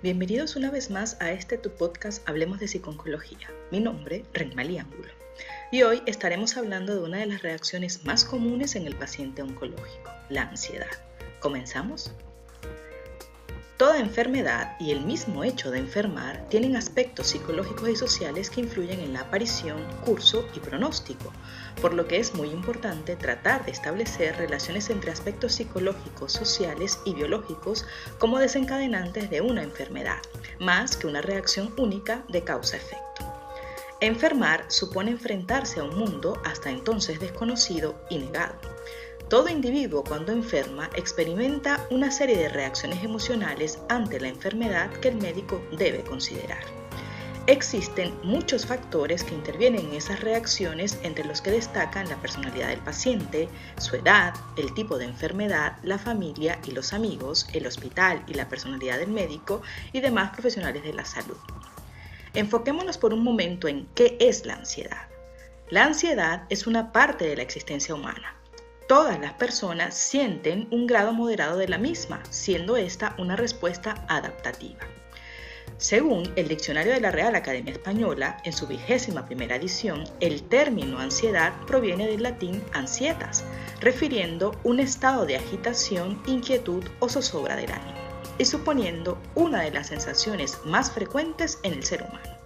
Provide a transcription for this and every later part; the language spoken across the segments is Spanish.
Bienvenidos una vez más a este tu podcast Hablemos de Psiconcología. Mi nombre, Renmalí Ángulo. Y hoy estaremos hablando de una de las reacciones más comunes en el paciente oncológico, la ansiedad. ¿Comenzamos? Toda enfermedad y el mismo hecho de enfermar tienen aspectos psicológicos y sociales que influyen en la aparición, curso y pronóstico, por lo que es muy importante tratar de establecer relaciones entre aspectos psicológicos, sociales y biológicos como desencadenantes de una enfermedad, más que una reacción única de causa-efecto. Enfermar supone enfrentarse a un mundo hasta entonces desconocido y negado todo individuo cuando enferma experimenta una serie de reacciones emocionales ante la enfermedad que el médico debe considerar. Existen muchos factores que intervienen en esas reacciones entre los que destacan la personalidad del paciente, su edad, el tipo de enfermedad, la familia y los amigos, el hospital y la personalidad del médico y demás profesionales de la salud. Enfoquémonos por un momento en qué es la ansiedad. La ansiedad es una parte de la existencia humana todas las personas sienten un grado moderado de la misma, siendo esta una respuesta adaptativa. Según el Diccionario de la Real Academia Española, en su vigésima primera edición, el término ansiedad proviene del latín ansietas, refiriendo un estado de agitación, inquietud o zozobra del ánimo, y suponiendo una de las sensaciones más frecuentes en el ser humano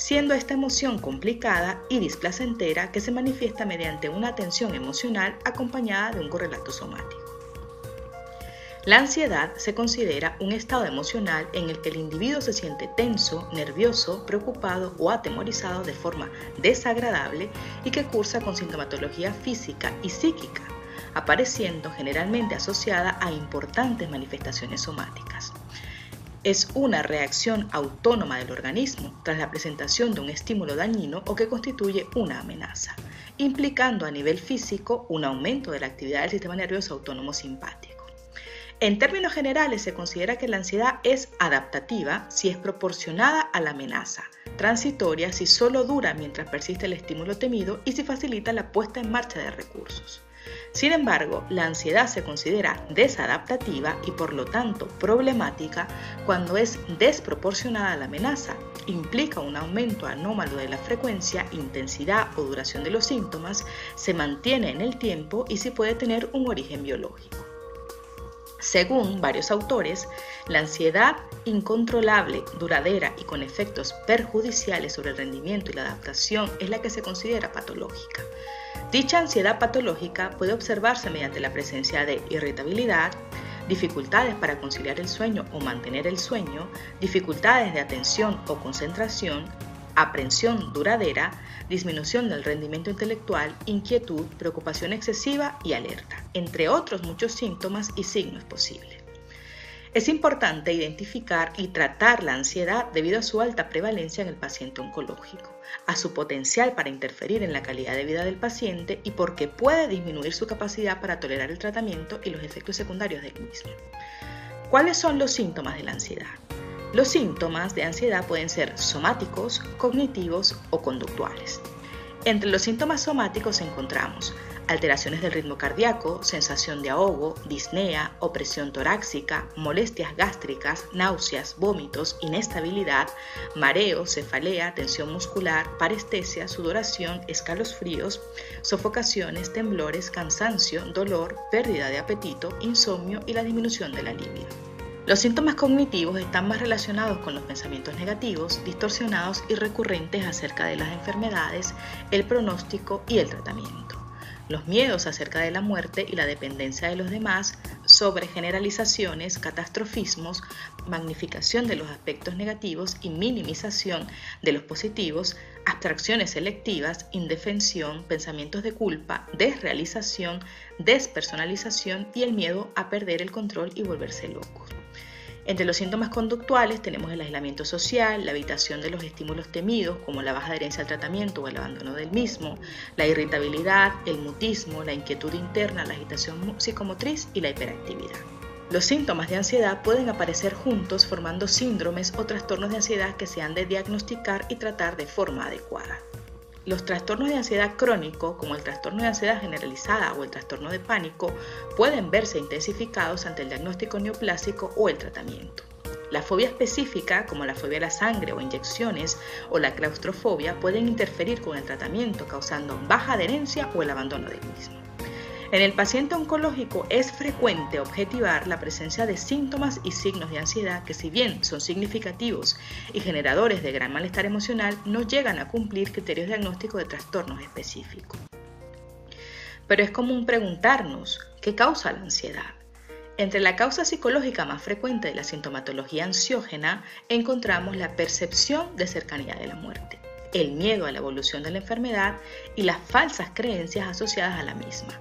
siendo esta emoción complicada y displacentera que se manifiesta mediante una tensión emocional acompañada de un correlato somático. La ansiedad se considera un estado emocional en el que el individuo se siente tenso, nervioso, preocupado o atemorizado de forma desagradable y que cursa con sintomatología física y psíquica, apareciendo generalmente asociada a importantes manifestaciones somáticas es una reacción autónoma del organismo tras la presentación de un estímulo dañino o que constituye una amenaza, implicando a nivel físico un aumento de la actividad del sistema nervioso autónomo simpático. En términos generales, se considera que la ansiedad es adaptativa si es proporcionada a la amenaza, transitoria si solo dura mientras persiste el estímulo temido y si facilita la puesta en marcha de recursos. Sin embargo, la ansiedad se considera desadaptativa y por lo tanto problemática cuando es desproporcionada a la amenaza, implica un aumento anómalo de la frecuencia, intensidad o duración de los síntomas, se mantiene en el tiempo y si puede tener un origen biológico. Según varios autores, la ansiedad incontrolable, duradera y con efectos perjudiciales sobre el rendimiento y la adaptación es la que se considera patológica. Dicha ansiedad patológica puede observarse mediante la presencia de irritabilidad, dificultades para conciliar el sueño o mantener el sueño, dificultades de atención o concentración, aprensión duradera, disminución del rendimiento intelectual, inquietud, preocupación excesiva y alerta, entre otros muchos síntomas y signos posibles. Es importante identificar y tratar la ansiedad debido a su alta prevalencia en el paciente oncológico, a su potencial para interferir en la calidad de vida del paciente y porque puede disminuir su capacidad para tolerar el tratamiento y los efectos secundarios del mismo. ¿Cuáles son los síntomas de la ansiedad? Los síntomas de ansiedad pueden ser somáticos, cognitivos o conductuales. Entre los síntomas somáticos encontramos alteraciones del ritmo cardíaco, sensación de ahogo, disnea, opresión torácica, molestias gástricas, náuseas, vómitos, inestabilidad, mareo, cefalea, tensión muscular, parestesia, sudoración, escalofríos, sofocaciones, temblores, cansancio, dolor, pérdida de apetito, insomnio y la disminución de la libido. Los síntomas cognitivos están más relacionados con los pensamientos negativos, distorsionados y recurrentes acerca de las enfermedades, el pronóstico y el tratamiento los miedos acerca de la muerte y la dependencia de los demás, sobre generalizaciones, catastrofismos, magnificación de los aspectos negativos y minimización de los positivos, abstracciones selectivas, indefensión, pensamientos de culpa, desrealización, despersonalización y el miedo a perder el control y volverse locos. Entre los síntomas conductuales tenemos el aislamiento social, la evitación de los estímulos temidos como la baja adherencia al tratamiento o el abandono del mismo, la irritabilidad, el mutismo, la inquietud interna, la agitación psicomotriz y la hiperactividad. Los síntomas de ansiedad pueden aparecer juntos formando síndromes o trastornos de ansiedad que se han de diagnosticar y tratar de forma adecuada. Los trastornos de ansiedad crónico, como el trastorno de ansiedad generalizada o el trastorno de pánico, pueden verse intensificados ante el diagnóstico neoplásico o el tratamiento. La fobia específica, como la fobia a la sangre o inyecciones, o la claustrofobia, pueden interferir con el tratamiento, causando baja adherencia o el abandono del mismo. En el paciente oncológico es frecuente objetivar la presencia de síntomas y signos de ansiedad que si bien son significativos y generadores de gran malestar emocional, no llegan a cumplir criterios diagnósticos de trastornos específicos. Pero es común preguntarnos, ¿qué causa la ansiedad? Entre la causa psicológica más frecuente de la sintomatología ansiógena encontramos la percepción de cercanía de la muerte, el miedo a la evolución de la enfermedad y las falsas creencias asociadas a la misma,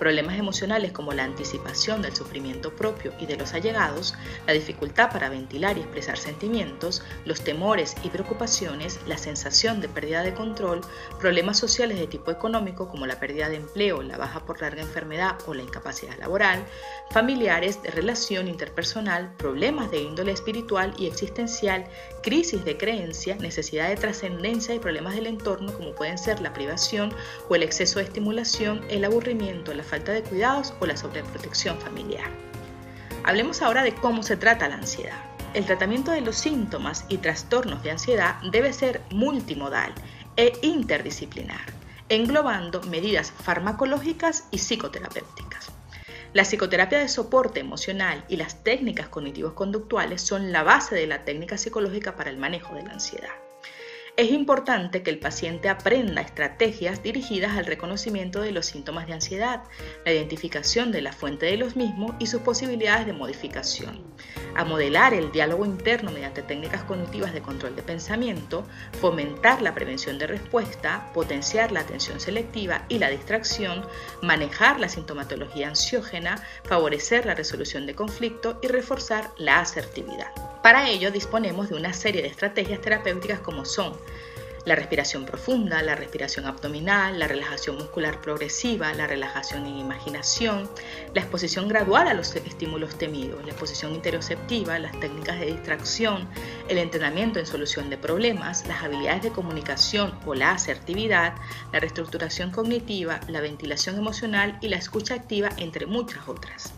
problemas emocionales como la anticipación del sufrimiento propio y de los allegados, la dificultad para ventilar y expresar sentimientos, los temores y preocupaciones, la sensación de pérdida de control, problemas sociales de tipo económico como la pérdida de empleo, la baja por larga enfermedad o la incapacidad laboral, familiares de relación interpersonal, problemas de índole espiritual y existencial, crisis de creencia, necesidad de trascendencia y problemas del entorno como pueden ser la privación o el exceso de estimulación, el aburrimiento, la falta de cuidados o la sobreprotección familiar. Hablemos ahora de cómo se trata la ansiedad. El tratamiento de los síntomas y trastornos de ansiedad debe ser multimodal e interdisciplinar, englobando medidas farmacológicas y psicoterapéuticas. La psicoterapia de soporte emocional y las técnicas cognitivos conductuales son la base de la técnica psicológica para el manejo de la ansiedad. Es importante que el paciente aprenda estrategias dirigidas al reconocimiento de los síntomas de ansiedad, la identificación de la fuente de los mismos y sus posibilidades de modificación, a modelar el diálogo interno mediante técnicas cognitivas de control de pensamiento, fomentar la prevención de respuesta, potenciar la atención selectiva y la distracción, manejar la sintomatología ansiógena, favorecer la resolución de conflicto y reforzar la asertividad. Para ello disponemos de una serie de estrategias terapéuticas como son la respiración profunda, la respiración abdominal, la relajación muscular progresiva, la relajación en imaginación, la exposición gradual a los estímulos temidos, la exposición interoceptiva, las técnicas de distracción, el entrenamiento en solución de problemas, las habilidades de comunicación o la asertividad, la reestructuración cognitiva, la ventilación emocional y la escucha activa, entre muchas otras.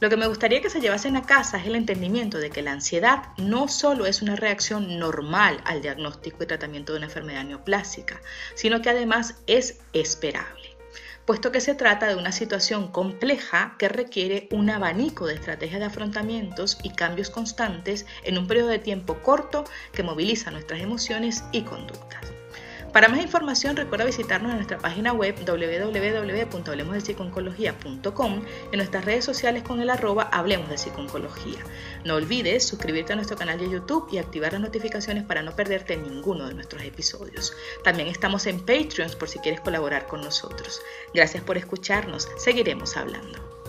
Lo que me gustaría que se llevasen a casa es el entendimiento de que la ansiedad no solo es una reacción normal al diagnóstico y tratamiento de una enfermedad neoplásica, sino que además es esperable, puesto que se trata de una situación compleja que requiere un abanico de estrategias de afrontamientos y cambios constantes en un periodo de tiempo corto que moviliza nuestras emociones y conductas. Para más información recuerda visitarnos en nuestra página web www.hablemosdepsiconcología.com en nuestras redes sociales con el arroba Hablemos de Psiconcología. No olvides suscribirte a nuestro canal de YouTube y activar las notificaciones para no perderte ninguno de nuestros episodios. También estamos en Patreon por si quieres colaborar con nosotros. Gracias por escucharnos. Seguiremos hablando.